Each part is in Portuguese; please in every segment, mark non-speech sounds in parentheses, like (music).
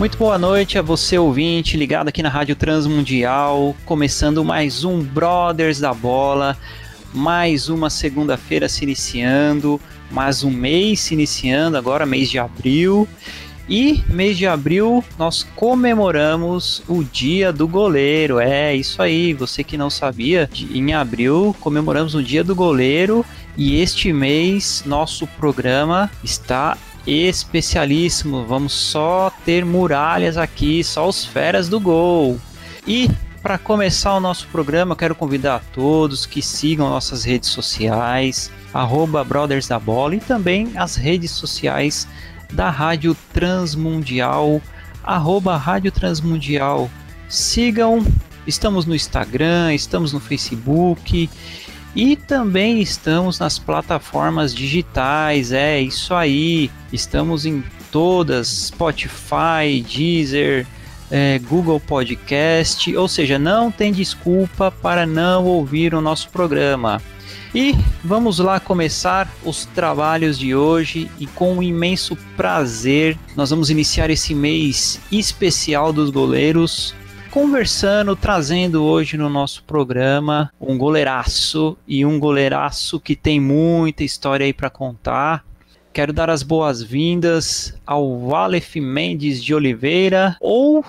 Muito boa noite a você ouvinte ligado aqui na Rádio Transmundial, começando mais um Brothers da Bola, mais uma segunda-feira se iniciando, mais um mês se iniciando, agora mês de abril. E mês de abril nós comemoramos o Dia do Goleiro. É isso aí, você que não sabia, em abril comemoramos o Dia do Goleiro. E este mês nosso programa está especialíssimo. Vamos só ter muralhas aqui, só os feras do gol. E para começar o nosso programa, quero convidar a todos que sigam nossas redes sociais, arroba Brothers da Bola e também as redes sociais da Rádio Transmundial, arroba Rádio Transmundial. Sigam, estamos no Instagram, estamos no Facebook e também estamos nas plataformas digitais, é isso aí. Estamos em todas: Spotify, Deezer, é, Google Podcast. Ou seja, não tem desculpa para não ouvir o nosso programa. E vamos lá começar os trabalhos de hoje e com um imenso prazer nós vamos iniciar esse mês especial dos goleiros conversando, trazendo hoje no nosso programa um goleiraço e um goleiraço que tem muita história aí para contar. Quero dar as boas-vindas ao Valef Mendes de Oliveira, ou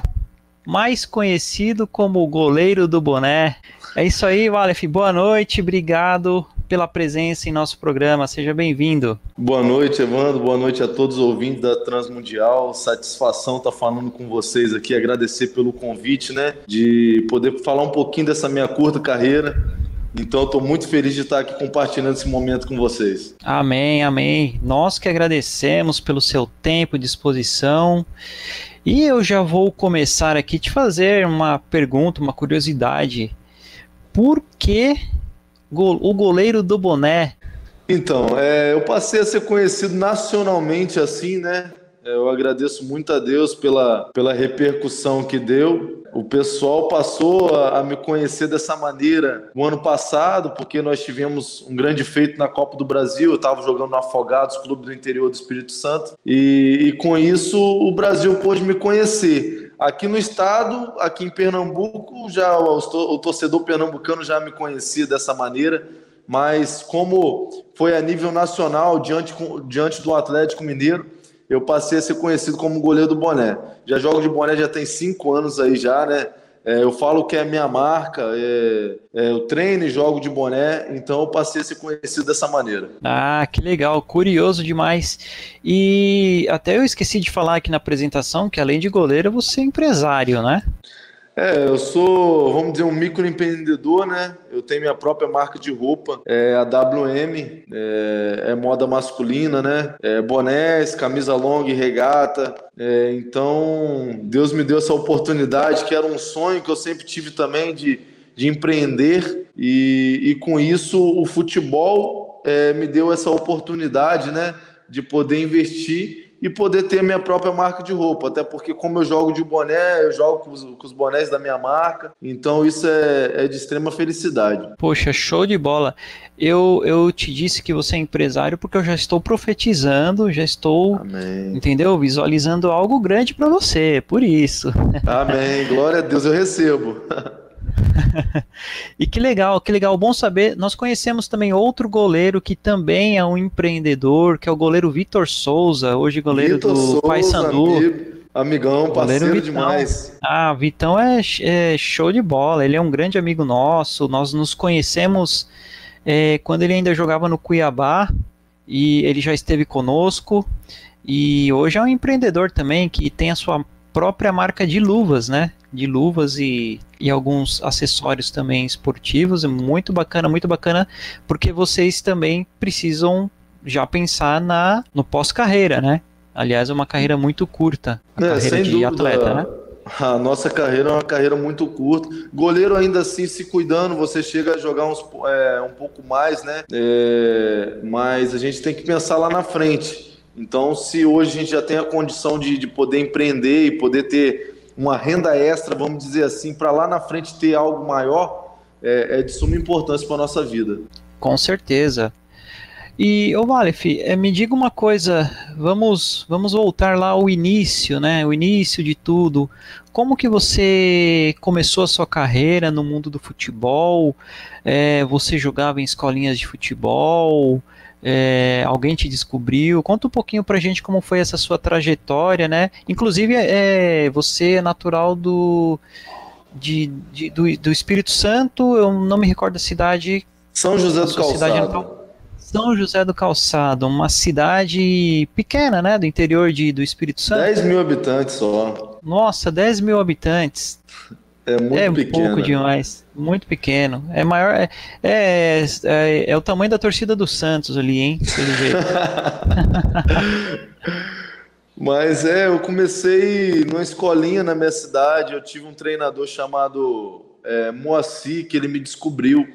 mais conhecido como o goleiro do boné. É isso aí, Valef. Boa noite, obrigado pela presença em nosso programa. Seja bem-vindo. Boa noite, Evandro. Boa noite a todos os ouvintes da Transmundial. Satisfação estar falando com vocês aqui. Agradecer pelo convite, né? De poder falar um pouquinho dessa minha curta carreira. Então, estou muito feliz de estar aqui compartilhando esse momento com vocês. Amém, amém. Nós que agradecemos pelo seu tempo e disposição. E eu já vou começar aqui te fazer uma pergunta, uma curiosidade. Por que o goleiro do boné. Então, é, eu passei a ser conhecido nacionalmente assim, né? É, eu agradeço muito a Deus pela, pela repercussão que deu. O pessoal passou a, a, me conhecer dessa maneira no ano passado, porque nós tivemos um grande feito na Copa do Brasil. Eu estava jogando no Afogados, clube do interior do Espírito Santo, e, e com isso o Brasil pôde me conhecer. Aqui no estado, aqui em Pernambuco, já o torcedor pernambucano já me conhecia dessa maneira, mas como foi a nível nacional, diante, diante do Atlético Mineiro, eu passei a ser conhecido como goleiro do boné. Já jogo de boné já tem cinco anos aí já, né? É, eu falo que é minha marca, é, é, eu treino e jogo de boné, então eu passei a ser conhecido dessa maneira. Ah, que legal, curioso demais. E até eu esqueci de falar aqui na apresentação que além de goleiro, você é empresário, né? É, eu sou, vamos dizer, um microempreendedor, né? Eu tenho minha própria marca de roupa, é a WM, é, é moda masculina, né? É, bonés, camisa longa e regata. É, então, Deus me deu essa oportunidade, que era um sonho que eu sempre tive também de, de empreender, e, e com isso o futebol é, me deu essa oportunidade, né? De poder investir e poder ter minha própria marca de roupa. Até porque, como eu jogo de boné, eu jogo com os, com os bonés da minha marca. Então, isso é, é, de extrema felicidade. Poxa, show de bola. Eu, eu te disse que você é empresário porque eu já estou profetizando, já estou, Amém. entendeu? Visualizando algo grande para você, por isso. Amém. Glória a Deus, eu recebo. (laughs) (laughs) e que legal, que legal, bom saber. Nós conhecemos também outro goleiro que também é um empreendedor, que é o goleiro Vitor Souza, hoje goleiro Vitor do Paysandu. Amigo, amigão, parceiro Vitão. demais. Ah, Vitão é, é, show de bola, ele é um grande amigo nosso, nós nos conhecemos é, quando ele ainda jogava no Cuiabá e ele já esteve conosco e hoje é um empreendedor também que tem a sua própria marca de luvas, né? De luvas e, e alguns acessórios também esportivos. É muito bacana, muito bacana, porque vocês também precisam já pensar na no pós-carreira, né? Aliás, é uma carreira muito curta, a É, carreira de dúvida. atleta, né? A nossa carreira é uma carreira muito curta. Goleiro ainda assim se cuidando, você chega a jogar uns, é, um pouco mais, né? É, mas a gente tem que pensar lá na frente. Então, se hoje a gente já tem a condição de, de poder empreender e poder ter uma renda extra, vamos dizer assim, para lá na frente ter algo maior, é, é de suma importância para nossa vida. Com certeza. E, ô Malef, eh, me diga uma coisa, vamos, vamos voltar lá ao início, né? O início de tudo. Como que você começou a sua carreira no mundo do futebol? Eh, você jogava em escolinhas de futebol? Eh, alguém te descobriu? Conta um pouquinho pra gente como foi essa sua trajetória, né? Inclusive, eh, você é natural do, de, de- do, do Espírito Santo, eu não me recordo da cidade São José do Calçado. São José do Calçado, uma cidade pequena, né, do interior de, do Espírito Santo. 10 mil habitantes só. Nossa, 10 mil habitantes. É muito é pequeno. pouco demais, muito pequeno. É maior, é, é, é, é o tamanho da torcida do Santos ali, hein? Pelo jeito. (laughs) Mas é, eu comecei numa escolinha na minha cidade. Eu tive um treinador chamado é, Moacir, que ele me descobriu.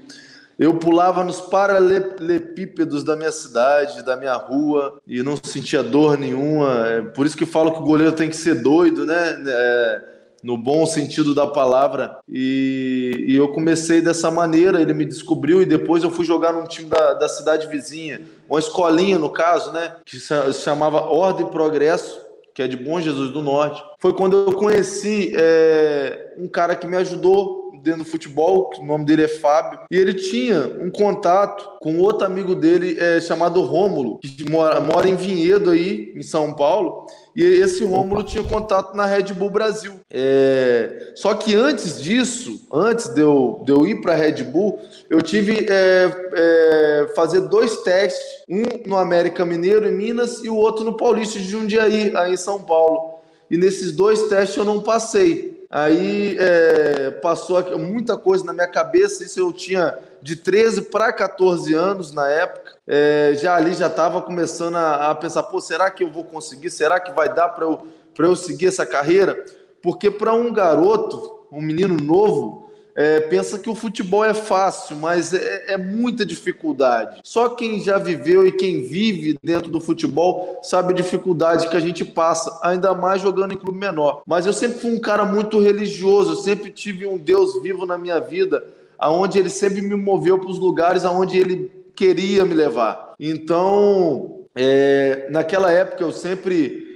Eu pulava nos paralelepípedos da minha cidade, da minha rua, e não sentia dor nenhuma. É por isso que falo que o goleiro tem que ser doido, né? É, no bom sentido da palavra. E, e eu comecei dessa maneira, ele me descobriu, e depois eu fui jogar num time da, da cidade vizinha, uma escolinha, no caso, né? Que se chamava Ordem e Progresso que é de Bom Jesus do Norte, foi quando eu conheci é, um cara que me ajudou dentro do futebol, o nome dele é Fábio, e ele tinha um contato com outro amigo dele é, chamado Rômulo, que mora, mora em Vinhedo aí, em São Paulo, e esse Rômulo tinha contato na Red Bull Brasil. É, só que antes disso, antes de eu, de eu ir para a Red Bull, eu tive é, é, fazer dois testes, um no América Mineiro em Minas e o outro no Paulista de Jundiaí, aí em São Paulo. E nesses dois testes eu não passei. Aí é, passou muita coisa na minha cabeça, isso eu tinha de 13 para 14 anos na época. É, já ali já estava começando a, a, pensar, pô, será que eu vou conseguir? Será que vai dar para eu, eu seguir essa carreira? Porque para um garoto, um menino novo, é, pensa que o futebol é fácil, mas é, é, muita dificuldade. Só quem já viveu e quem vive dentro do futebol sabe a dificuldade que a gente passa, ainda mais jogando em clube menor. Mas eu sempre fui um cara muito religioso, eu sempre tive um Deus vivo na minha vida, aonde ele sempre me moveu para os lugares aonde ele queria me levar. Então, é, naquela época eu sempre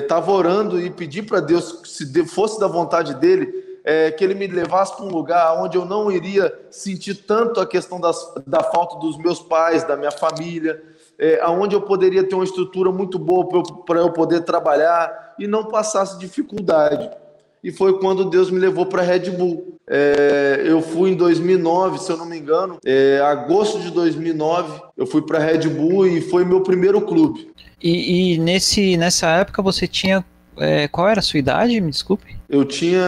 estava orando e pedi para Deus, se fosse da vontade dele, é, que ele me levasse para um lugar onde eu não iria sentir tanto a questão das, da falta dos meus pais, da minha família, é, aonde eu poderia ter uma estrutura muito boa para eu, eu, poder trabalhar e não passasse dificuldade. E foi quando Deus me levou para Red Bull. É, eu fui em 2009, se eu não me engano, é, agosto de 2009, eu fui para Red Bull e foi meu primeiro clube. E, e nesse, nessa época você tinha é, qual era a sua idade? Me desculpe. Eu tinha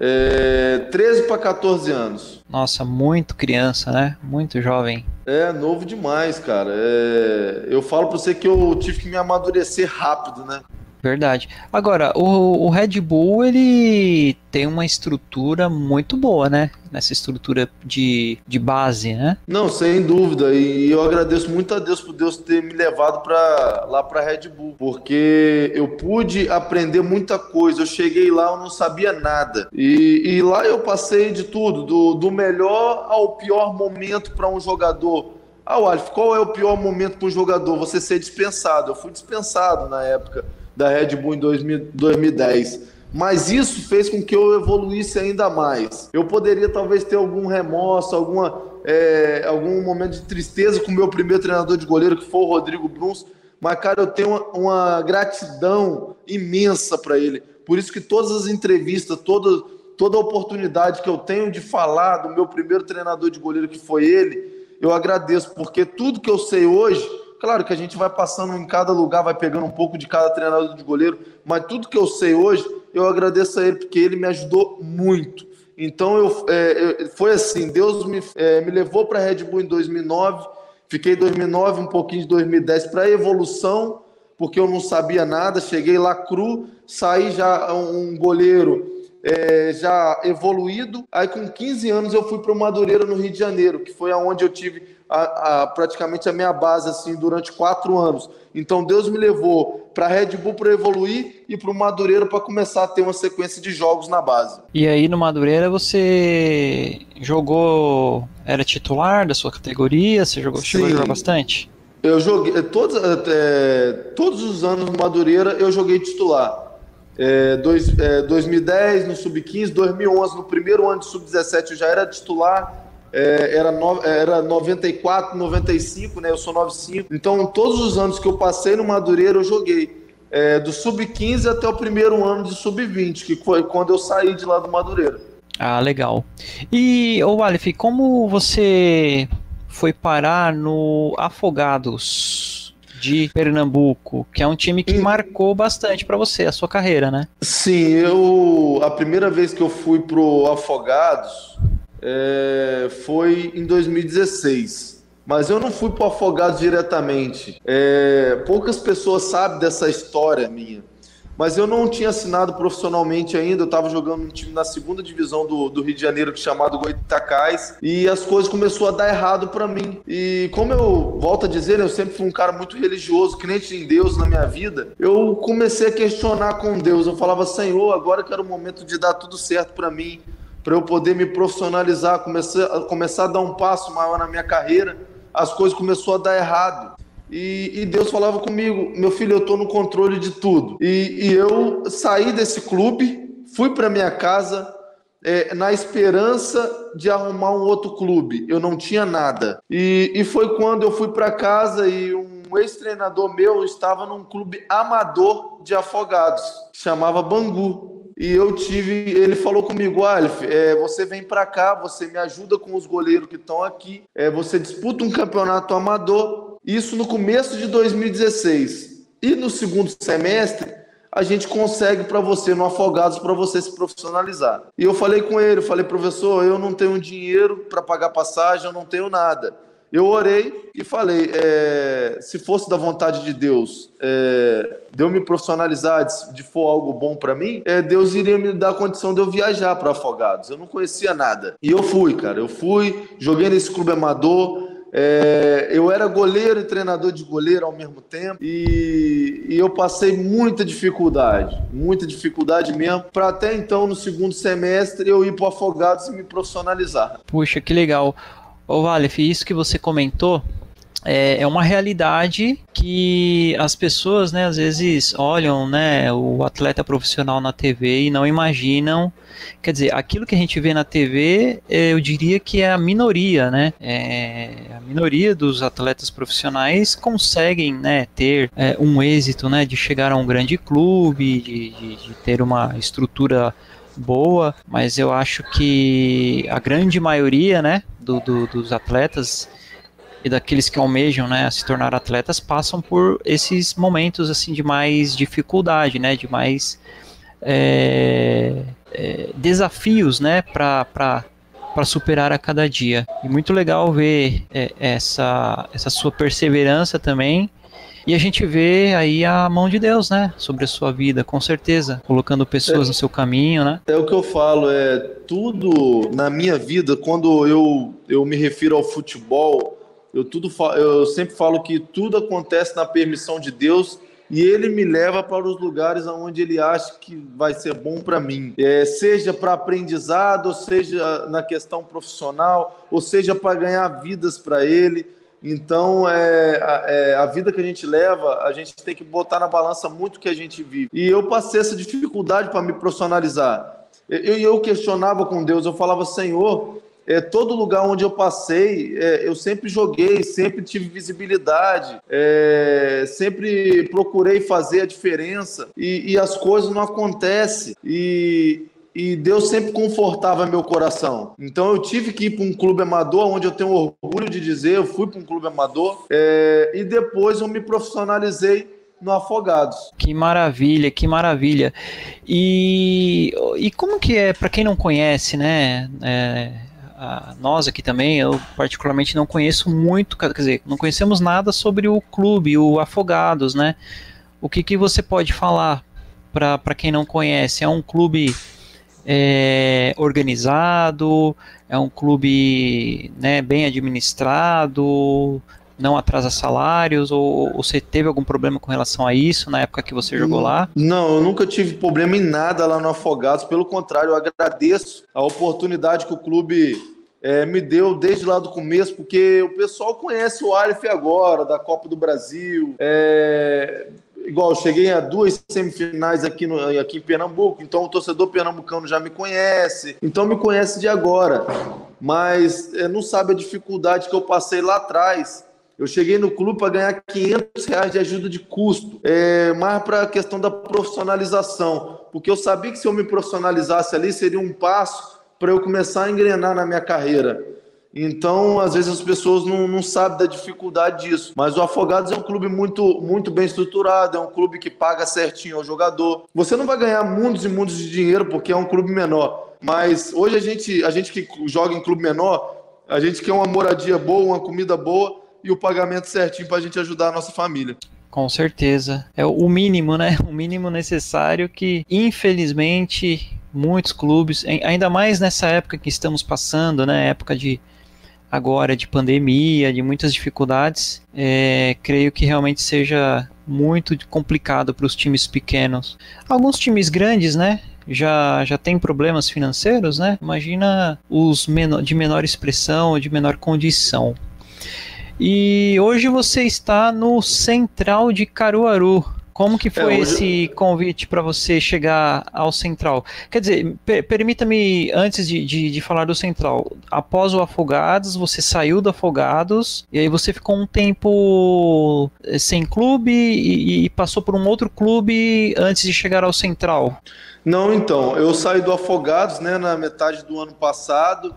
é, 13 para 14 anos. Nossa, muito criança, né? Muito jovem. É, novo demais, cara. É, eu falo para você que eu tive que me amadurecer rápido, né? Verdade. Agora, o, o, Red Bull, ele tem uma estrutura muito boa, né? Nessa estrutura de, de base, né? Não, sem dúvida. E eu agradeço muito a Deus por Deus ter me levado para lá para Red Bull, porque eu pude aprender muita coisa. Eu cheguei lá, eu não sabia nada. E, e lá eu passei de tudo, do, do melhor ao pior momento para um jogador. Ah, Alf, qual é o pior momento para um jogador? Você ser dispensado. Eu fui dispensado na época da Red Bull em 2000, 2010. Mas isso fez com que eu evoluísse ainda mais. Eu poderia talvez ter algum remorso, alguma, é, algum momento de tristeza com o meu primeiro treinador de goleiro, que foi o Rodrigo Bruns. Mas, cara, eu tenho uma, uma gratidão imensa para ele. Por isso que todas as entrevistas, toda, toda oportunidade que eu tenho de falar do meu primeiro treinador de goleiro, que foi ele, eu agradeço, porque tudo que eu sei hoje Claro que a gente vai passando em cada lugar, vai pegando um pouco de cada treinador de goleiro, mas tudo que eu sei hoje, eu agradeço a ele, porque ele me ajudou muito. Então, eu, é, eu foi assim: Deus me, é, me levou para a Red Bull em 2009, fiquei em 2009, um pouquinho de 2010 para evolução, porque eu não sabia nada, cheguei lá cru, saí já um goleiro é, já evoluído. Aí com 15 anos eu fui para o Madureira no Rio de Janeiro, que foi aonde eu tive a, a, praticamente a minha base assim durante quatro anos. Então Deus me levou para Red Bull para evoluir e para o Madureira para começar a ter uma sequência de jogos na base. E aí no Madureira você jogou, era titular da sua categoria? Você jogou, chegou a jogar bastante? Eu joguei todos, é, todos os anos no Madureira eu joguei titular. É, dois, é, 2010 no sub-15, 2011 no primeiro ano de sub-17 eu já era titular é, era, no, era 94, 95, né? Eu sou 95. Então, todos os anos que eu passei no Madureira, eu joguei. É, do sub-15 até o primeiro ano de sub-20, que foi quando eu saí de lá do Madureira. Ah, legal. E, ô Alif, como você foi parar no Afogados de Pernambuco, que é um time que marcou bastante para você, a sua carreira, né? Sim, eu a primeira vez que eu fui pro Afogados, é, foi em 2016. Mas eu não fui para o Afogados diretamente. É, poucas pessoas sabem dessa história minha. Mas eu não tinha assinado profissionalmente ainda. Eu estava jogando um time na segunda divisão do, do Rio de Janeiro, chamado Goitacás. E as coisas começaram a dar errado para mim. E como eu volto a dizer, eu sempre fui um cara muito religioso, crente em Deus na minha vida. Eu comecei a questionar com Deus. Eu falava, Senhor, agora que era o momento de dar tudo certo para mim para eu poder me profissionalizar, começar, começar a dar um passo maior na minha carreira, as coisas começaram a dar errado. E, e Deus falava comigo, meu filho, eu estou no controle de tudo. E, e eu saí desse clube, fui para minha casa, é, na esperança de arrumar um outro clube. Eu não tinha nada. E, e foi quando eu fui para casa e um ex-treinador meu estava num clube amador de afogados, chamava Bangu e eu tive, ele falou comigo, Alf, é, você vem para cá, você me ajuda com os goleiros que estão aqui, é, você disputa um campeonato amador, isso no começo de 2016. E no segundo semestre, a gente consegue para você no Afogados para você se profissionalizar. E eu falei com ele, falei, professor, eu não tenho dinheiro para pagar passagem, eu não tenho nada. Eu orei e falei: é, se fosse da vontade de Deus, é, de eu me profissionalizar, de, for algo bom para mim, é, Deus iria me dar a condição de eu viajar para Afogados. Eu não conhecia nada. E eu fui, cara. Eu fui, joguei nesse clube amador. É, eu era goleiro e treinador de goleiro ao mesmo tempo e, e eu passei muita dificuldade, muita dificuldade mesmo, para até então, no segundo semestre, eu ir para Afogados e me profissionalizar. Puxa, que legal. Ô Valef, isso que você comentou é, é uma realidade que as pessoas, né, às vezes olham, né, o atleta profissional na TV e não imaginam. Quer dizer, aquilo que a gente vê na TV, é, eu diria que é a minoria, né? É, a minoria dos atletas profissionais conseguem, né, ter é, um êxito, né, de chegar a um grande clube, de, de, de ter uma estrutura boa, mas eu acho que a grande maioria, né, do, do, dos atletas e daqueles que almejam, né, se tornar atletas passam por esses momentos assim de mais dificuldade, né, de mais é, é, desafios, né, para para superar a cada dia. E muito legal ver é, essa, essa sua perseverança também e a gente vê aí a mão de Deus, né? Sobre a sua vida, com certeza. Colocando pessoas é, no seu caminho, né? É o que eu falo, é tudo na minha vida, quando eu, eu me refiro ao futebol, eu, tudo, eu sempre falo que tudo acontece na permissão de Deus e ele me leva para os lugares onde ele acha que vai ser bom para mim, é, seja para aprendizado, ou seja na questão profissional, ou seja para ganhar vidas para ele. Então, é, a, é, a vida que a gente leva, a gente tem que botar na balança muito o que a gente vive. E eu passei essa dificuldade para me profissionalizar. Eu, eu questionava com Deus, eu falava, Senhor, é, todo lugar onde eu passei, é, eu sempre joguei, sempre tive visibilidade, é, sempre procurei fazer a diferença e, e as coisas não acontecem. E, e Deus sempre confortava meu coração. Então eu tive que ir para um clube amador, onde eu tenho orgulho de dizer, eu fui para um clube amador, é, e depois eu me profissionalizei no Afogados. Que maravilha, que maravilha. E, e como que é, para quem não conhece, né? É, nós aqui também, eu particularmente não conheço muito, quer dizer, não conhecemos nada sobre o clube, o Afogados, né? o que, que você pode falar para quem não conhece? É um clube é, organizado, é um clube né, bem administrado, não atrasa salários, ou, ou, você teve algum problema com relação a isso na época que você jogou lá? Não, eu nunca tive problema em nada lá no Afogados, pelo contrário, eu agradeço a oportunidade que o clube é, me deu desde lá do começo, porque o pessoal conhece o Aleph agora, da Copa do Brasil. É, igual, cheguei a duas semifinais aqui, no, aqui em Pernambuco, então o torcedor pernambucano já me conhece, então me conhece de agora. Mas é, não sabe a dificuldade que eu passei lá atrás eu cheguei no clube para ganhar 500 reais de ajuda de custo, é, mais para a questão da profissionalização, porque eu sabia que se eu me profissionalizasse ali seria um passo para eu começar a engrenar na minha carreira. Então, às vezes as pessoas não, não sabem da dificuldade disso. Mas o Afogados é um clube muito, muito bem estruturado, é um clube que paga certinho ao jogador. Você não vai ganhar mundos e mundos de dinheiro porque é um clube menor. Mas hoje a gente, a gente que joga em clube menor, a gente quer uma moradia boa, uma comida boa e o pagamento certinho para a gente ajudar a nossa família. Com certeza. É o mínimo, né? (laughs) O mínimo necessário que, infelizmente, muitos clubes, ainda mais nessa época que estamos passando, né? Época de agora de pandemia, de muitas dificuldades, é, creio que realmente seja muito complicado para os times pequenos. Alguns times grandes, né? Já, já tem problemas financeiros, né? Imagina os menor, de menor expressão, de menor condição. E hoje você está no Central de Caruaru. Como que foi é, hoje... esse convite para você chegar ao Central? Quer dizer, per permita-me, antes de, de, de, falar do Central, após o Afogados, você saiu do Afogados e aí você ficou um tempo eh, sem clube e, e passou por um outro clube antes de chegar ao Central? Não, então, eu saí do Afogados né, na metade do ano passado,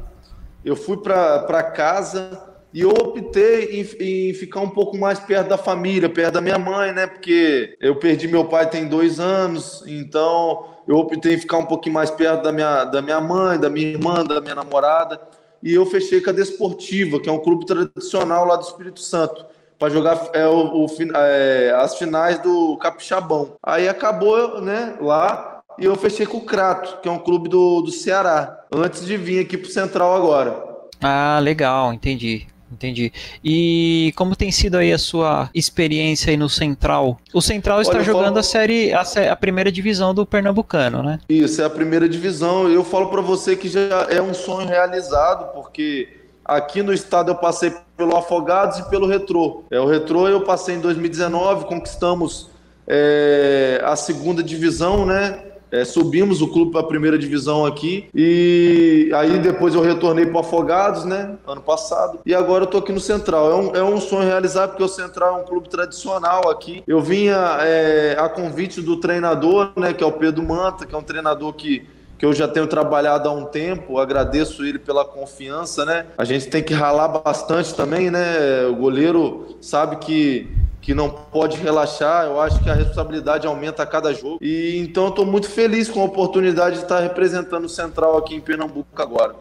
eu fui para casa e eu optei em, em, ficar um pouco mais perto da família, perto da minha mãe, né? Porque eu perdi meu pai tem dois anos, então eu optei em ficar um pouquinho mais perto da minha, da minha mãe, da minha irmã, da minha namorada. E eu fechei com a Desportiva, que é um clube tradicional lá do Espírito Santo, para jogar é, o, o é, as finais do Capixabão. Aí acabou, né, lá, e eu fechei com o Crato, que é um clube do, do Ceará, antes de vir aqui para o Central agora. Ah, legal, entendi. Entendi. E como tem sido aí a sua experiência aí no Central? O Central está Olha, jogando falo... a série, a, a, primeira divisão do Pernambucano, né? Isso, é a primeira divisão. Eu falo para você que já é um sonho realizado, porque aqui no estado eu passei pelo Afogados e pelo Retrô. É, o Retrô eu passei em 2019, conquistamos é, a segunda divisão, né? É, subimos o clube para a primeira divisão aqui e aí depois eu retornei para Afogados, né? Ano passado. E agora eu tô aqui no Central. É um, é um sonho realizado porque o Central é um clube tradicional aqui. Eu vinha é, a convite do treinador, né? Que é o Pedro Manta, que é um treinador que que eu já tenho trabalhado há um tempo, agradeço ele pela confiança, né? A gente tem que ralar bastante também, né? O goleiro sabe que que não pode relaxar. Eu acho que a responsabilidade aumenta a cada jogo. E então eu estou muito feliz com a oportunidade de estar representando o Central aqui em Pernambuco agora.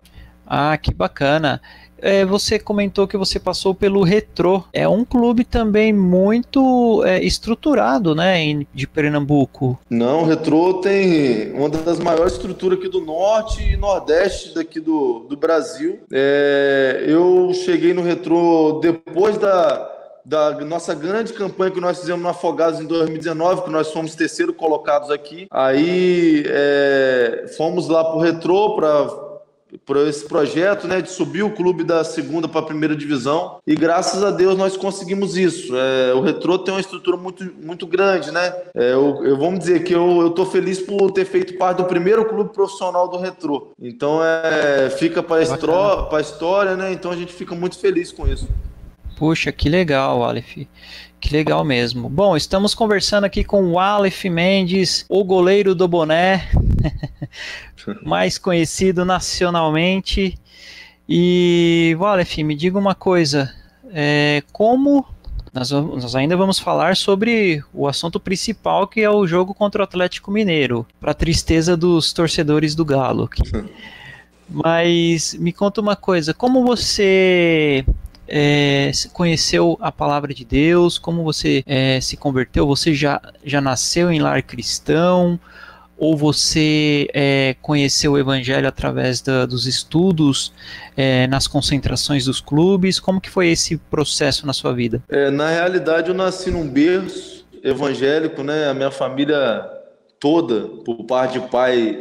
Ah, que bacana. É, você comentou que você passou pelo Retrô. É um clube também muito é, estruturado, né, de Pernambuco. Não, o Retrô tem uma das maiores estruturas aqui do norte e nordeste daqui do, do Brasil. É, eu cheguei no Retrô depois da da nossa grande campanha que nós fizemos no Afogados em 2019, que nós fomos terceiro colocados aqui. Aí é, fomos lá para o Retrô para por esse projeto, né, de subir o clube da segunda para a primeira divisão. E graças a Deus nós conseguimos isso. É, o Retrô tem uma estrutura muito, muito grande, né? É, eu, eu vamos dizer que eu, eu tô feliz por ter feito parte do primeiro clube profissional do Retrô. Então é, fica para a história, né? Então a gente fica muito feliz com isso. Puxa, que legal, Aleph. Que legal mesmo. Bom, estamos conversando aqui com o Aleph Mendes, o goleiro do boné, (laughs) mais conhecido nacionalmente. E, Aleph, me diga uma coisa: é, como nós, nós, ainda vamos falar sobre o assunto principal, que é o jogo contra o Atlético Mineiro, para tristeza dos torcedores do Galo. Mas me conta uma coisa: como você é, conheceu a palavra de Deus, como você é, se converteu, você já, já nasceu em lar cristão, ou você é, conheceu o evangelho através da, dos estudos é, nas concentrações dos clubes? Como que foi esse processo na sua vida? É, na realidade, eu nasci num berço evangélico, né? A minha família toda, por parte de pai,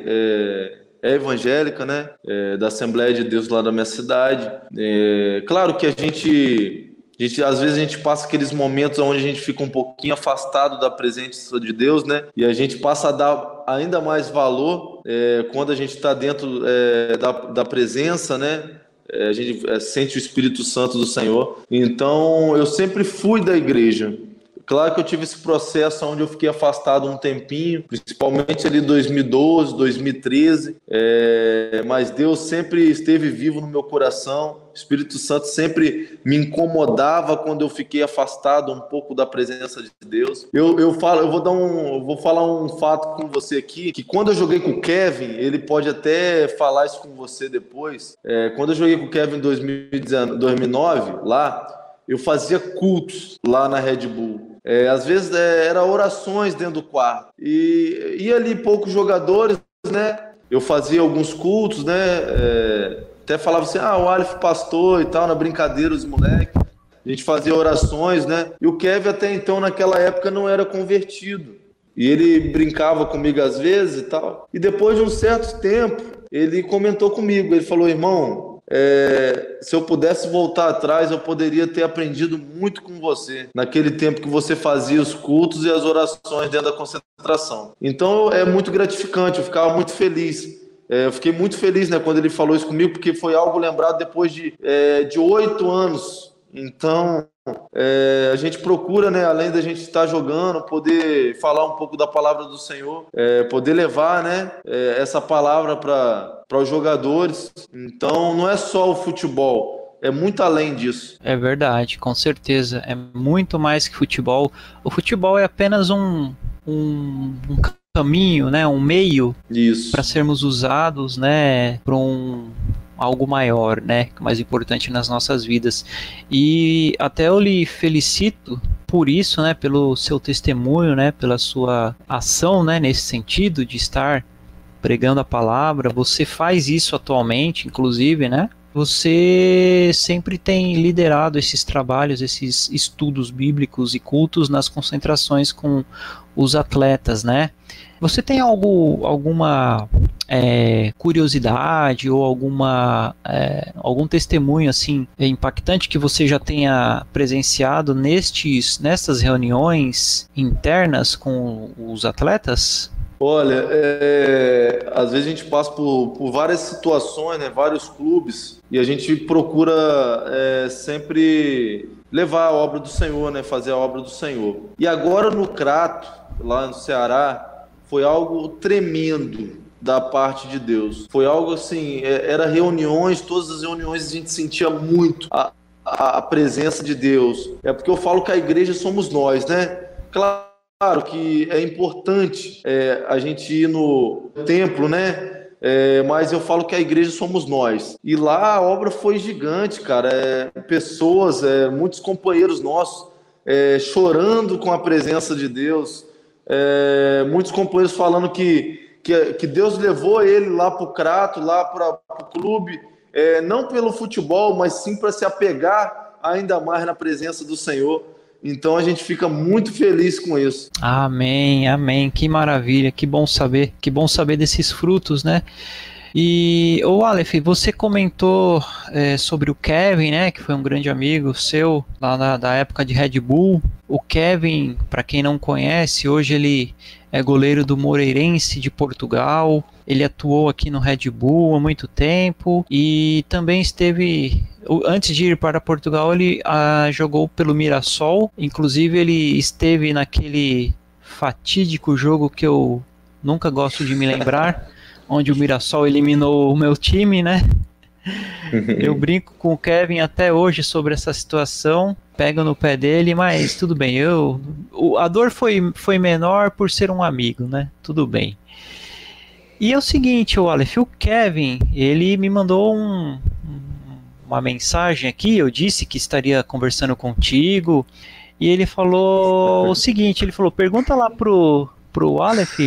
é, evangélica, né? É, da Assembleia de Deus lá da minha cidade. É, claro que a gente a gente, às vezes a gente passa aqueles momentos onde a gente fica um pouquinho afastado da presença de Deus, né? E a gente passa a dar ainda mais valor é, quando a gente está dentro é, da, da presença, né? É, a gente é, sente o Espírito Santo do Senhor. Então, eu sempre fui da igreja. Claro que eu tive esse processo onde eu fiquei afastado um tempinho, principalmente ali 2012, 2013, é, mas Deus sempre esteve vivo no meu coração. O Espírito Santo sempre me incomodava quando eu fiquei afastado um pouco da presença de Deus. Eu, eu falo, eu vou dar um, eu vou falar um fato com você aqui, que quando eu joguei com o Kevin, ele pode até falar isso com você depois. É, quando eu joguei com o Kevin em 2009, lá, eu fazia cultos lá na Red Bull. É, às vezes é, era orações dentro do quarto. E ia ali poucos jogadores, né? Eu fazia alguns cultos, né? É, até falava assim, ah, o Aleph pastor e tal, na brincadeira, os moleques. A gente fazia orações, né? E o Kevin até então, naquela época, não era convertido. E ele brincava comigo às vezes e tal. E depois de um certo tempo, ele comentou comigo. Ele falou, irmão, é, se eu pudesse voltar atrás, eu poderia ter aprendido muito com você, naquele tempo que você fazia os cultos e as orações dentro da concentração. Então é muito gratificante, eu ficava muito feliz. É, eu fiquei muito feliz né, quando ele falou isso comigo, porque foi algo lembrado depois de é, oito anos. Então é, a gente procura, né, além da gente estar jogando, poder falar um pouco da palavra do Senhor, é, poder levar né, é, essa palavra para os jogadores. Então, não é só o futebol, é muito além disso. É verdade, com certeza. É muito mais que futebol. O futebol é apenas um, um, um caminho, né, um meio para sermos usados né, para um algo maior, né, mais importante nas nossas vidas. E até eu lhe felicito por isso, né, pelo seu testemunho, né, pela sua ação, né, nesse sentido de estar pregando a palavra. Você faz isso atualmente, inclusive, né? Você sempre tem liderado esses trabalhos, esses estudos bíblicos e cultos nas concentrações com os atletas, né? Você tem algo, alguma é, curiosidade ou alguma é, algum testemunho assim impactante que você já tenha presenciado nestes nessas reuniões internas com os atletas? Olha, é, às vezes a gente passa por, por, várias situações, né, vários clubes, e a gente procura é, sempre levar a obra do Senhor, né, fazer a obra do Senhor. E agora no Crato, lá no Ceará, foi algo tremendo da parte de Deus. Foi algo assim, é, era reuniões, todas as reuniões a gente sentia muito a, a, presença de Deus. É porque eu falo que a igreja somos nós, né? Claro que é importante é, a gente ir no templo, né? É, mas eu falo que a igreja somos nós. E lá a obra foi gigante, cara. É, pessoas, é, muitos companheiros nossos é, chorando com a presença de Deus. É, muitos companheiros falando que que, que Deus levou ele lá para o Crato, lá para o clube, não pelo futebol, mas sim para se apegar ainda mais na presença do Senhor. Então a gente fica muito feliz com isso. Amém, amém. Que maravilha, que bom saber, que bom saber desses frutos, né? E o Aleph, você comentou é, sobre o Kevin, né, que foi um grande amigo seu lá na, da época de Red Bull. O Kevin, para quem não conhece, hoje ele é goleiro do Moreirense de Portugal. Ele atuou aqui no Red Bull há muito tempo e também esteve antes de ir para Portugal ele ah, jogou pelo Mirassol. Inclusive ele esteve naquele fatídico jogo que eu nunca gosto de me lembrar, onde o Mirassol eliminou o meu time, né? (laughs) Eu brinco com o Kevin até hoje sobre essa situação, pego no pé dele, mas tudo bem. Eu, a dor foi, foi menor por ser um amigo, né? Tudo bem. E é o seguinte, o Aleph, o Kevin, ele me mandou um, uma mensagem aqui, eu disse que estaria conversando contigo, e ele falou o seguinte, ele falou, pergunta lá pro, pro Aleph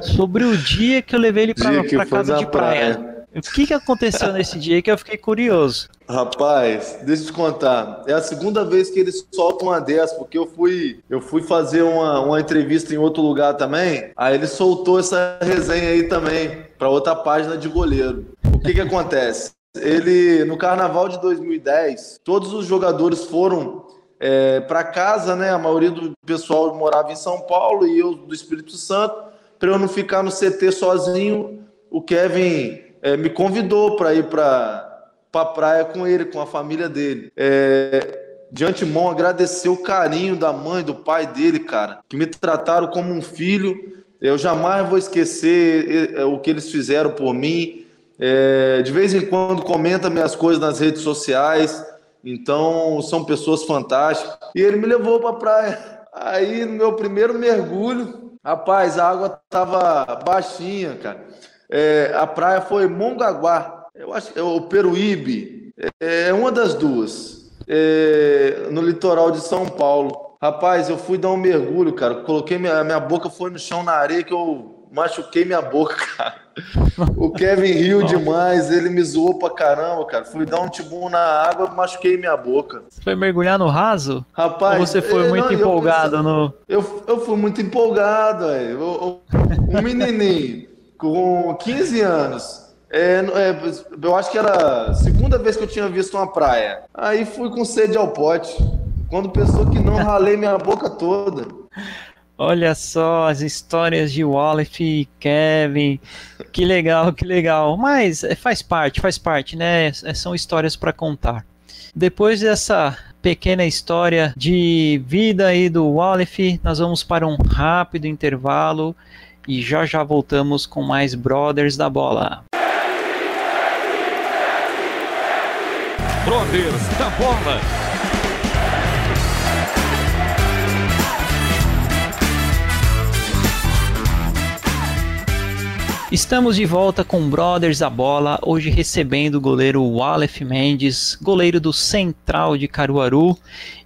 sobre o dia que eu levei ele pra, pra casa de praia. praia. O que, que aconteceu nesse dia que eu fiquei curioso? Rapaz, deixa eu te contar. É a segunda vez que eles soltam uma dessas, porque eu fui, eu fui fazer uma, uma entrevista em outro lugar também. Aí ele soltou essa resenha aí também, para outra página de goleiro. O que, que acontece? Ele, no carnaval de 2010, todos os jogadores foram é, para casa, né? A maioria do pessoal morava em São Paulo e eu do Espírito Santo. Para eu não ficar no CT sozinho, o Kevin é, me convidou para ir para a pra praia com ele, com a família dele. É, de antemão, agradecer o carinho da mãe, do pai dele, cara, que me trataram como um filho. Eu jamais vou esquecer é, o que eles fizeram por mim. É, de vez em quando comenta minhas coisas nas redes sociais. Então, são pessoas fantásticas. E ele me levou para a praia. Aí, no meu primeiro mergulho, rapaz, a água tava baixinha, cara. É, a praia foi Mongaguá, eu acho que é o Peruíbe, é, é uma das duas, é, no litoral de São Paulo. Rapaz, eu fui dar um mergulho, cara. Coloquei minha, minha boca foi no chão na areia que eu machuquei minha boca, (laughs) cara. O Kevin riu demais, ele me zoou pra caramba, cara. Fui dar um tibum na água, machuquei minha boca. Você foi mergulhar no raso? Rapaz, Ou você foi muito não, empolgado eu, no. Eu, eu fui muito empolgado, velho. Um (laughs) menininho com 15 anos. É, é, eu acho que era a segunda vez que eu tinha visto uma praia. Aí fui com sede ao pote. Quando pensou que não, ralei minha boca toda. Olha só as histórias de Wallace e Kevin. Que legal, que legal. Mas é, faz parte, faz parte, né? É, são histórias para contar. Depois dessa pequena história de vida aí do Wallace, nós vamos para um rápido intervalo e já já voltamos com mais Brothers da Bola. Brothers da Bola. Estamos de volta com Brothers da Bola, hoje recebendo o goleiro Wallace Mendes, goleiro do Central de Caruaru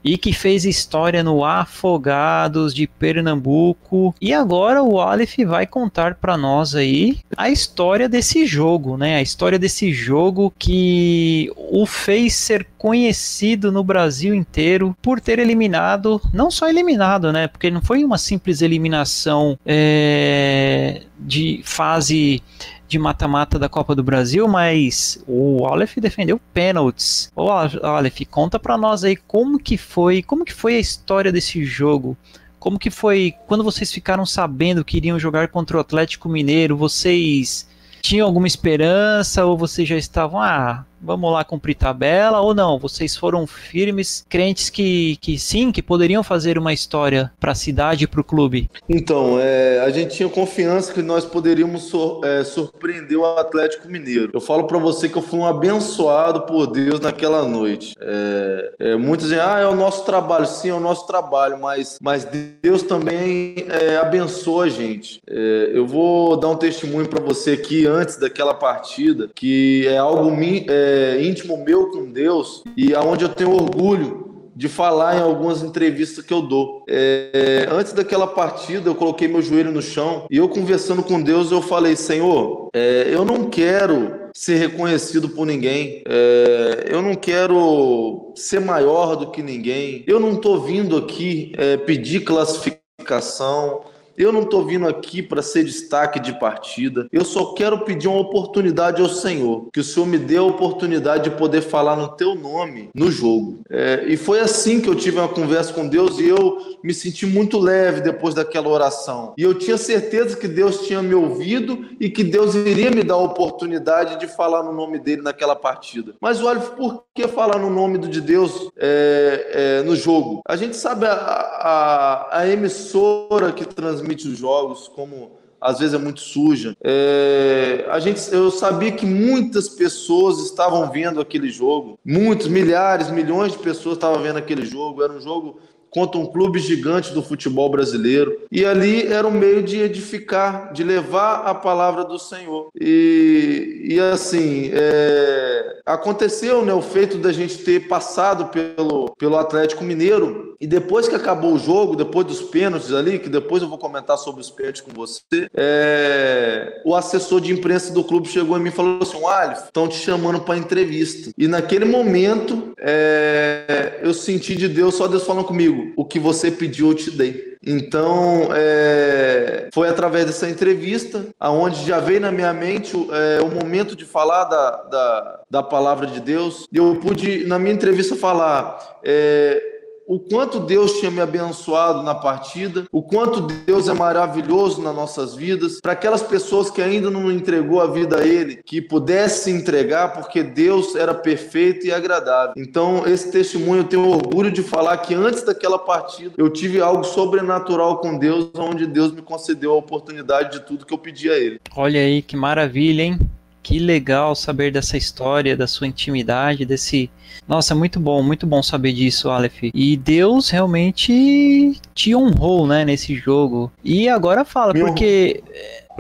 e que fez história no Afogados de Pernambuco. E agora o Wallace vai contar para nós aí a história desse jogo, né? A história desse jogo que o fez ser conhecido no Brasil inteiro por ter eliminado, não só eliminado, né? Porque não foi uma simples eliminação é, de fase de mata-mata da Copa do Brasil, mas o Aleph defendeu pênaltis. Ô Aleph, conta para nós aí como que foi, como que foi a história desse jogo. Como que foi quando vocês ficaram sabendo que iriam jogar contra o Atlético Mineiro? Vocês tinham alguma esperança ou vocês já estavam, ah, vamos lá cumprir tabela, ou não, vocês foram firmes, crentes que, que sim, que poderiam fazer uma história para a cidade e para o clube? Então, é, a gente tinha confiança que nós poderíamos é, surpreender o Atlético Mineiro. Eu falo para você que eu fui um abençoado por Deus naquela noite. É, é, muitos dizem, ah, é o nosso trabalho. Sim, é o nosso trabalho, mas, mas Deus também é, abençoa a gente. É, eu vou dar um testemunho para você aqui antes daquela partida, que é algo é, íntimo meu com Deus e aonde eu tenho orgulho de falar em algumas entrevistas que eu dou. É, antes daquela partida, eu coloquei meu joelho no chão e eu conversando com Deus, eu falei: Senhor, é, eu não quero ser reconhecido por ninguém. É, eu não quero ser maior do que ninguém. Eu não estou vindo aqui é, pedir classificação. Eu não estou vindo aqui para ser destaque de partida. Eu só quero pedir uma oportunidade ao Senhor. Que o Senhor me dê a oportunidade de poder falar no teu nome no jogo. É, e foi assim que eu tive uma conversa com Deus e eu me senti muito leve depois daquela oração. E eu tinha certeza que Deus tinha me ouvido e que Deus iria me dar a oportunidade de falar no nome dele naquela partida. Mas olha, por que falar no nome de Deus é, é, no jogo? A gente sabe a, a, a emissora que transmite transmite os jogos, como às vezes é muito suja. É, a gente, eu sabia que muitas pessoas estavam vendo aquele jogo, muitos, milhares, milhões de pessoas estavam vendo aquele jogo. Era um jogo contra um clube gigante do futebol brasileiro. E ali era um meio de edificar, de levar a palavra do Senhor. E, e assim, é, aconteceu né, o feito da gente ter passado pelo, pelo Atlético Mineiro. E depois que acabou o jogo, depois dos pênaltis ali, que depois eu vou comentar sobre os pênaltis com você, é, o assessor de imprensa do clube chegou em mim e falou assim: Alif, estão te chamando para entrevista. E naquele momento, é, eu senti de Deus, só Deus falando comigo: o que você pediu, eu te dei. Então, é, foi através dessa entrevista, aonde já veio na minha mente é, o momento de falar da, da, da palavra de Deus. Eu pude, na minha entrevista, falar. É, o quanto Deus tinha me abençoado na partida, o quanto Deus é maravilhoso nas nossas vidas, para aquelas pessoas que ainda não entregou a vida a Ele, que pudesse entregar, porque Deus era perfeito e agradável. Então, esse testemunho eu tenho orgulho de falar que antes daquela partida eu tive algo sobrenatural com Deus, onde Deus me concedeu a oportunidade de tudo que eu pedi a Ele. Olha aí que maravilha, hein? Que legal saber dessa história, da sua intimidade, desse. Nossa, muito bom, muito bom saber disso, Aleph. E Deus realmente te honrou, né, nesse jogo. E agora fala, Me porque.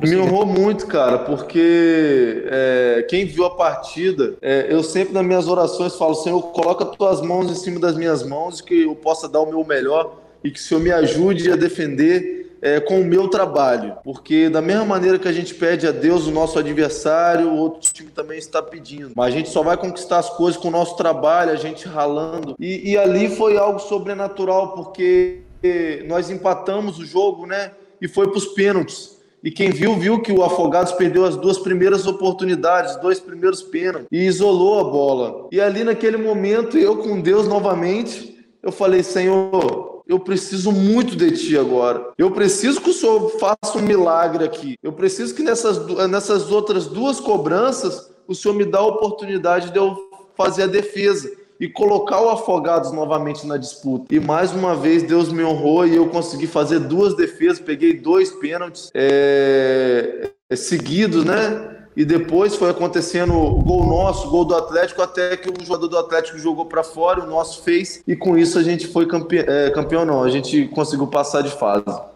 Me honrou muito, cara, porque é, quem viu a partida, é, eu sempre nas minhas orações falo, Senhor, coloca tuas mãos em cima das minhas mãos, que eu possa dar o meu melhor e que o Senhor me ajude a defender é, com o meu trabalho, porque da mesma maneira que a gente pede a Deus o nosso adversário, o outro time também está pedindo. Mas a gente só vai conquistar as coisas com o nosso trabalho, a gente ralando. E, e ali foi algo sobrenatural, porque nós empatamos o jogo, né? E foi para os pênaltis. E quem viu, viu que o Afogados perdeu as duas primeiras oportunidades, dois primeiros pênaltis, e isolou a bola. E ali naquele momento, eu com Deus novamente, eu falei, Senhor, eu preciso muito de ti agora. Eu preciso que o Senhor faça um milagre aqui. Eu preciso que nessas, nessas outras duas cobranças, o Senhor me dá a oportunidade de eu fazer a defesa e colocar o Afogados novamente na disputa. E mais uma vez Deus me honrou e eu consegui fazer duas defesas, peguei dois pênaltis é, seguidos, né? E depois foi acontecendo o gol nosso, gol do Atlético, até que o jogador do Atlético jogou para fora, o nosso fez, e com isso a gente foi campe... é, campeão, não, a gente conseguiu passar de fase.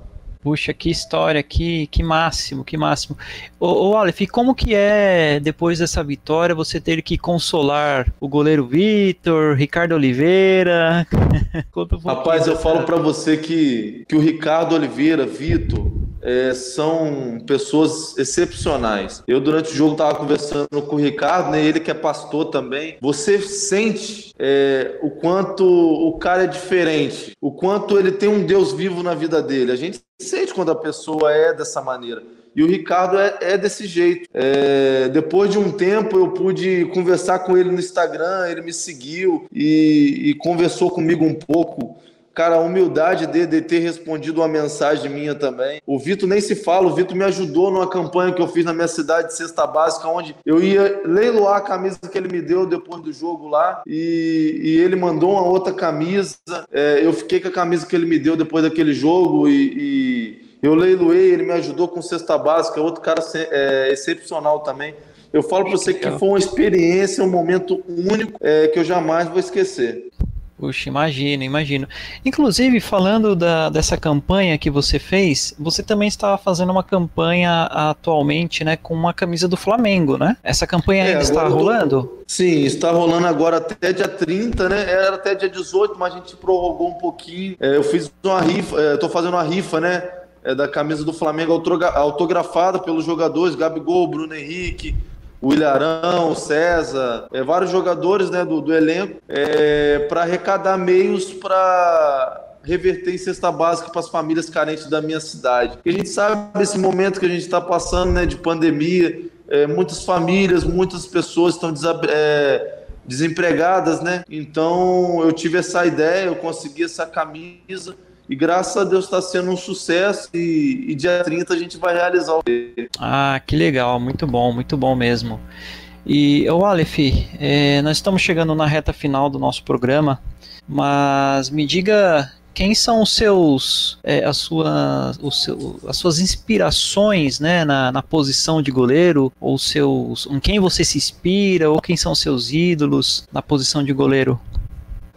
Puxa, que história, que, que máximo, que máximo. Ô, ô Aleph, como que é, depois dessa vitória, você ter que consolar o goleiro Vitor, Ricardo Oliveira? (laughs) Rapaz, eu falo para você que, que o Ricardo Oliveira, Vitor, é, são pessoas excepcionais. Eu, durante o jogo, estava conversando com o Ricardo, né, ele que é pastor também. Você sente é, o quanto o cara é diferente, o quanto ele tem um Deus vivo na vida dele. A gente sente quando a pessoa é dessa maneira. E o Ricardo é, é desse jeito. É, depois de um tempo, eu pude conversar com ele no Instagram, ele me seguiu e, e conversou comigo um pouco Cara, a humildade dele de ter respondido uma mensagem minha também. O Vitor nem se fala, o Vitor me ajudou numa campanha que eu fiz na minha cidade de cesta básica, onde eu ia leiloar a camisa que ele me deu depois do jogo lá, e, e ele mandou uma outra camisa. É, eu fiquei com a camisa que ele me deu depois daquele jogo e, e eu leiloei, ele me ajudou com cesta básica, outro cara é, excepcional também. Eu falo para você que foi uma experiência, um momento único é, que eu jamais vou esquecer. Puxa, imagino, imagino. Inclusive, falando da, dessa campanha que você fez, você também estava fazendo uma campanha atualmente, né, com uma camisa do Flamengo, né? Essa campanha é, ainda está rolando? Tô... Sim, está rolando agora até dia 30, né? Era até dia 18, mas a gente prorrogou um pouquinho. É, eu fiz uma rifa, é, tô fazendo uma rifa, né? É, da camisa do Flamengo autografada pelos jogadores Gabigol, Bruno Henrique, o Ilharão, o César, é, vários jogadores né, do, do elenco, é, para arrecadar meios para reverter em cesta básica para as famílias carentes da minha cidade. A gente sabe esse momento que a gente está passando né, de pandemia, é, muitas famílias, muitas pessoas estão é, desempregadas, né? Então eu tive essa ideia, eu consegui essa camisa e graças a Deus está sendo um sucesso e, e, dia 30 a gente vai realizar o Ah, que legal, muito bom, muito bom mesmo. E, o Aleph, é, nós estamos chegando na reta final do nosso programa, mas me diga quem são os seus, é, as, suas, os seu, as suas inspirações né, na, na posição de goleiro, ou seus, em quem você se inspira, ou quem são os seus ídolos na posição de goleiro?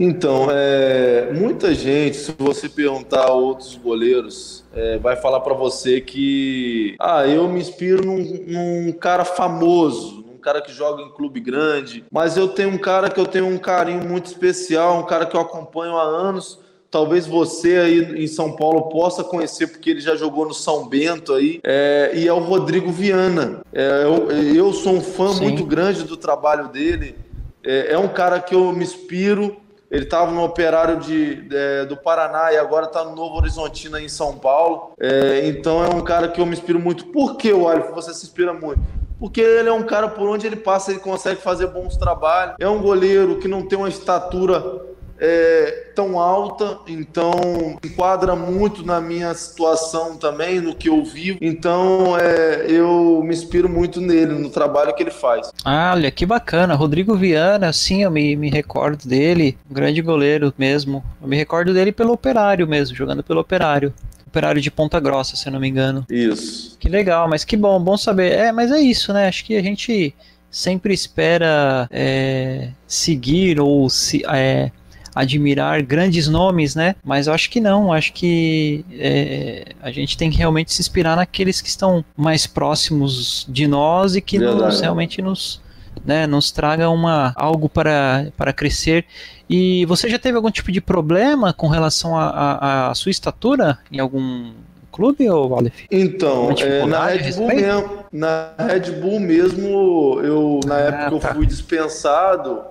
Então, é, muita gente, se você perguntar a outros goleiros, é, vai falar para você que ah, eu me inspiro num, num cara famoso, num cara que joga em clube grande, mas eu tenho um cara que eu tenho um carinho muito especial, um cara que eu acompanho há anos talvez você aí em São Paulo possa conhecer, porque ele já jogou no São Bento aí, é, e é o Rodrigo Viana. É, eu, eu, sou um fã Sim. muito grande do trabalho dele. É, é, um cara que eu me inspiro. Ele estava no Operário de, é, do Paraná e agora está no Novo Horizontino em São Paulo. É, então é um cara que eu me inspiro muito. Por que, Alif, você se inspira muito? porque ele é um cara por onde ele passa, ele consegue fazer bons trabalhos. É um goleiro que não tem uma estatura é, tão alta, então enquadra muito na minha situação também, no que eu vivo. Então é, eu me inspiro muito nele, no trabalho que ele faz. Ah, olha, que bacana. Rodrigo Viana, sim, eu me, me recordo dele, um grande goleiro mesmo. Eu me recordo dele pelo operário mesmo, jogando pelo operário. Operário de Ponta Grossa, se eu não me engano. Isso. Que legal, mas que bom, bom saber. É, mas é isso, né? Acho que a gente sempre espera é, seguir ou se, é, admirar grandes nomes, né? Mas eu acho que não, acho que é, a gente tem que realmente se inspirar naqueles que estão mais próximos de nós e que nos, realmente nos, né, nos traga uma, algo para, para crescer. E você já teve algum tipo de problema com relação à sua estatura em algum clube ou Aleph? Então, é, na Red Bull mesmo, na Red Bull mesmo, eu na ah, época tá. eu fui dispensado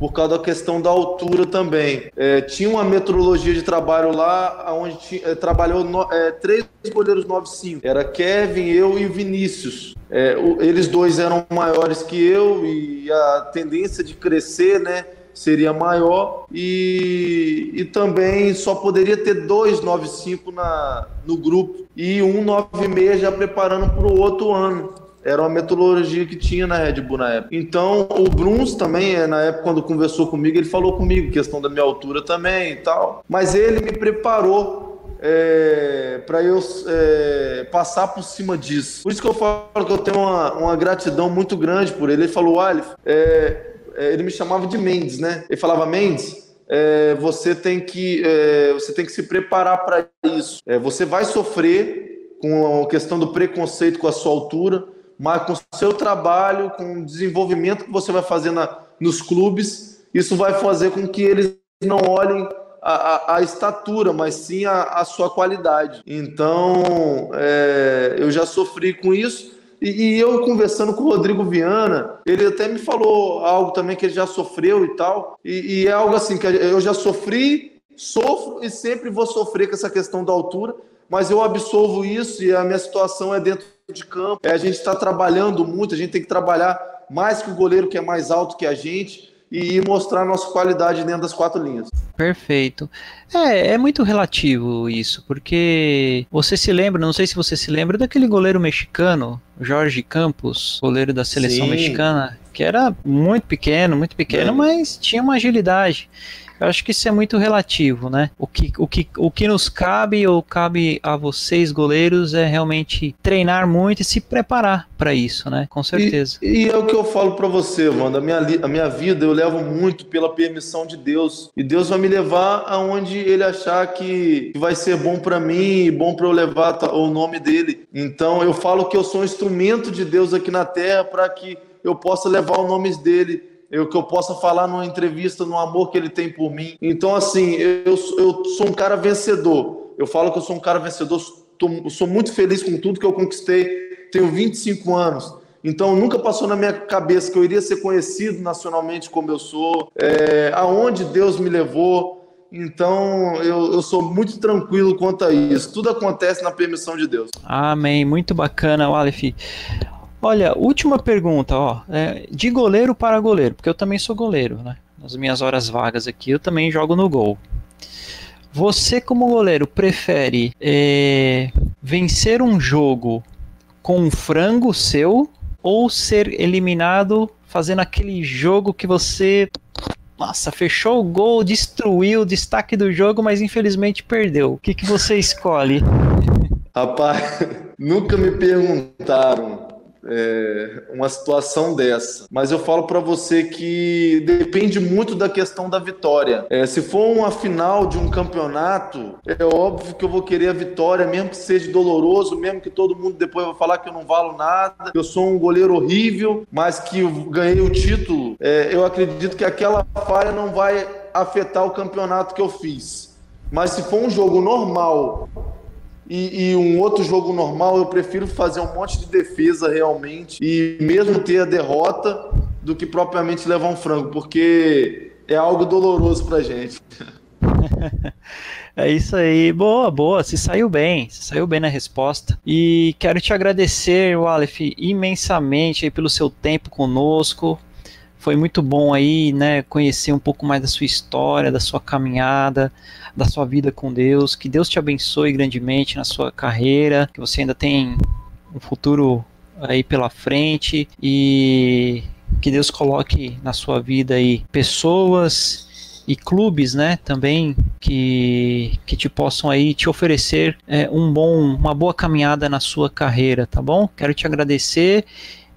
por causa da questão da altura também. É, tinha uma metrologia de trabalho lá, onde tinha, é, trabalhou no, é, três goleiros 9-5. Era Kevin, eu e Vinícius. É, o, eles dois eram maiores que eu e a tendência de crescer, né? seria maior e, e também só poderia ter dois 95 na, no grupo e um 96 já preparando para o outro ano. Era uma metodologia que tinha na Red Bull na época. Então, o Bruns também, é, na época, quando conversou comigo, ele falou comigo, questão da minha altura também e tal. Mas ele me preparou é, para eu é, passar por cima disso. Por isso que eu falo que eu tenho uma, uma gratidão muito grande por ele. Ele falou, Alif, é, ele me chamava de Mendes, né? Ele falava, Mendes, você, tem que, você tem que se preparar para isso. você vai sofrer com a questão do preconceito com a sua altura, mas com o seu trabalho, com o desenvolvimento que você vai fazer na, nos clubes, isso vai fazer com que eles não olhem a, a, a estatura, mas sim a, a sua qualidade. Então, é, eu já sofri com isso. E, e, eu conversando com o Rodrigo Viana, ele até me falou algo também que ele já sofreu e tal. E, e é algo assim que eu já sofri, sofro e sempre vou sofrer com essa questão da altura, mas eu absolvo isso e a minha situação é dentro de campo. É, a gente está trabalhando muito, a gente tem que trabalhar mais que o goleiro que é mais alto que a gente e mostrar a nossa qualidade dentro das quatro linhas. Perfeito. É, é muito relativo isso, porque você se lembra, não sei se você se lembra daquele goleiro mexicano, Jorge Campos, goleiro da seleção Sim. mexicana, que era muito pequeno, muito pequeno, é. mas tinha uma agilidade. Eu acho que isso é muito relativo, né? O que, o que, o que nos cabe ou cabe a vocês, goleiros, é realmente treinar muito e se preparar para isso, né? Com certeza. E, e, é o que eu falo para você, Wanda. A minha, a minha vida eu levo muito pela permissão de Deus. E Deus vai me levar aonde Ele achar que, que vai ser bom para mim e bom para eu levar o nome dele. Então eu falo que eu sou um instrumento de Deus aqui na terra para que eu possa levar o nome dele eu, que eu possa falar numa entrevista no amor que ele tem por mim. Então, assim, eu, eu sou um cara vencedor. Eu falo que eu sou um cara vencedor, tô, sou muito feliz com tudo que eu conquistei. Tenho 25 anos. Então, nunca passou na minha cabeça que eu iria ser conhecido nacionalmente como eu sou, é, aonde Deus me levou. Então, eu, eu sou muito tranquilo quanto a isso. Tudo acontece na permissão de Deus. Amém. Muito bacana, Walef. Olha, última pergunta, ó. É, de goleiro para goleiro, porque eu também sou goleiro, né? Nas minhas horas vagas aqui, eu também jogo no gol. Você, como goleiro, prefere é, vencer um jogo com um frango seu ou ser eliminado fazendo aquele jogo que você. Nossa, fechou o gol, destruiu o destaque do jogo, mas infelizmente perdeu. O que, que você escolhe? Rapaz, (laughs) nunca me perguntaram é, uma situação dessa. Mas eu falo para você que depende muito da questão da vitória. É, se for uma final de um campeonato, é óbvio que eu vou querer a vitória, mesmo que seja doloroso, mesmo que todo mundo depois vai falar que eu não valo nada, que eu sou um goleiro horrível, mas que ganhei o título. É, eu acredito que aquela falha não vai afetar o campeonato que eu fiz. Mas se for um jogo normal e, e, um outro jogo normal, eu prefiro fazer um monte de defesa realmente e mesmo ter a derrota do que propriamente levar um frango, porque é algo doloroso pra gente. (laughs) É isso aí, boa, boa, se saiu bem, se saiu bem na resposta. E quero te agradecer, Walef, imensamente pelo seu tempo conosco, foi muito bom aí, né, conhecer um pouco mais da sua história, da sua caminhada, da sua vida com Deus. Que Deus te abençoe grandemente na sua carreira, que você ainda tem um futuro aí pela frente e que Deus coloque na sua vida aí pessoas e clubes, né, também que, que te possam aí te oferecer é, um bom, uma boa caminhada na sua carreira, tá bom? Quero te agradecer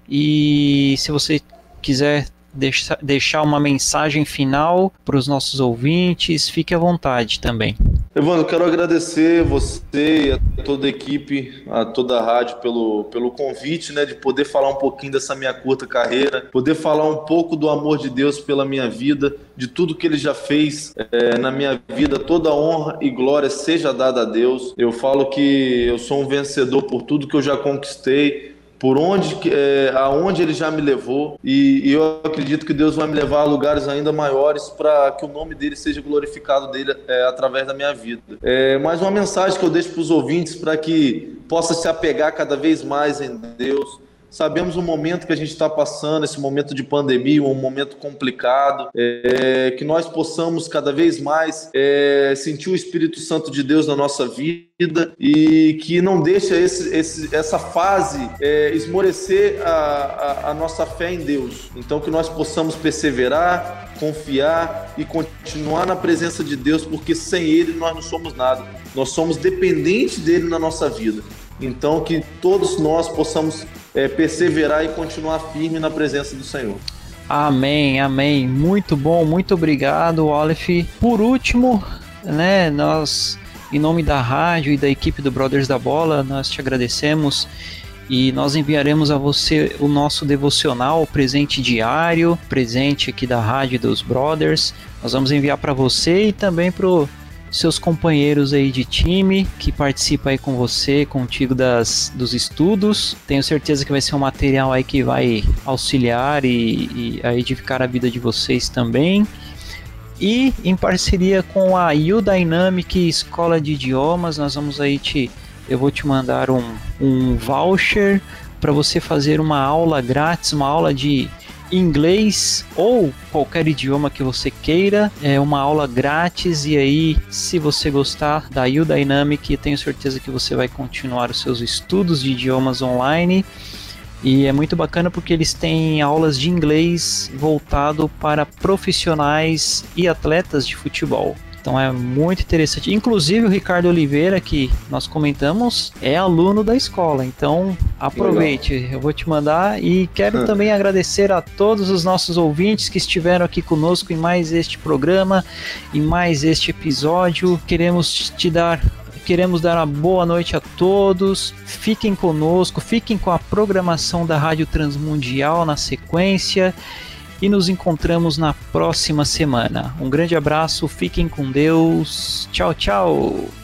e se você quiser deixa, deixar uma mensagem final para os nossos ouvintes, fique à vontade também. Evandro, quero agradecer você e a toda a equipe, a toda a rádio pelo, pelo convite, né, de poder falar um pouquinho dessa minha curta carreira, poder falar um pouco do amor de Deus pela minha vida, de tudo que Ele já fez é, na minha vida, toda honra e glória seja dada a Deus. Eu falo que eu sou um vencedor por tudo que eu já conquistei, por onde, é, aonde ele já me levou e, e, eu acredito que Deus vai me levar a lugares ainda maiores para que o nome dele seja glorificado dele é, através da minha vida. É, mais uma mensagem que eu deixo para os ouvintes para que possa se apegar cada vez mais em Deus, Sabemos o momento que a gente está passando, esse momento de pandemia, um momento complicado, é, que nós possamos cada vez mais é, sentir o Espírito Santo de Deus na nossa vida e que não deixe esse, esse, essa fase é, esmorecer a, a, a nossa fé em Deus. Então, que nós possamos perseverar, confiar e continuar na presença de Deus, porque sem Ele nós não somos nada. Nós somos dependentes dele na nossa vida. Então, que todos nós possamos é, perseverar e continuar firme na presença do Senhor. Amém, amém. Muito bom, muito obrigado, Aleph. Por último, né, nós, em nome da rádio e da equipe do Brothers da Bola, nós te agradecemos e nós enviaremos a você o nosso devocional, presente diário, presente aqui da rádio dos Brothers. Nós vamos enviar para você e também para o seus companheiros aí de time que participa aí com você, contigo das, dos estudos. Tenho certeza que vai ser um material aí que vai auxiliar e, e a edificar a vida de vocês também. E em parceria com a U-Dynamic Escola de Idiomas, nós vamos aí te eu vou te mandar um, um voucher para você fazer uma aula grátis, uma aula de inglês ou qualquer idioma que você queira. É uma aula grátis e aí, se você gostar da Udynamic, tenho certeza que você vai continuar os seus estudos de idiomas online. E é muito bacana porque eles têm aulas de inglês voltado para profissionais e atletas de futebol. Então é muito interessante. Inclusive o Ricardo Oliveira, que nós comentamos, é aluno da escola. Então aproveite, Legal. eu vou te mandar e quero também agradecer a todos os nossos ouvintes que estiveram aqui conosco em mais este programa, em mais este episódio. Queremos te dar queremos dar uma boa noite a todos. Fiquem conosco, fiquem com a programação da Rádio Transmundial na sequência e nos encontramos na próxima semana. Um grande abraço, fiquem com Deus. Tchau, tchau.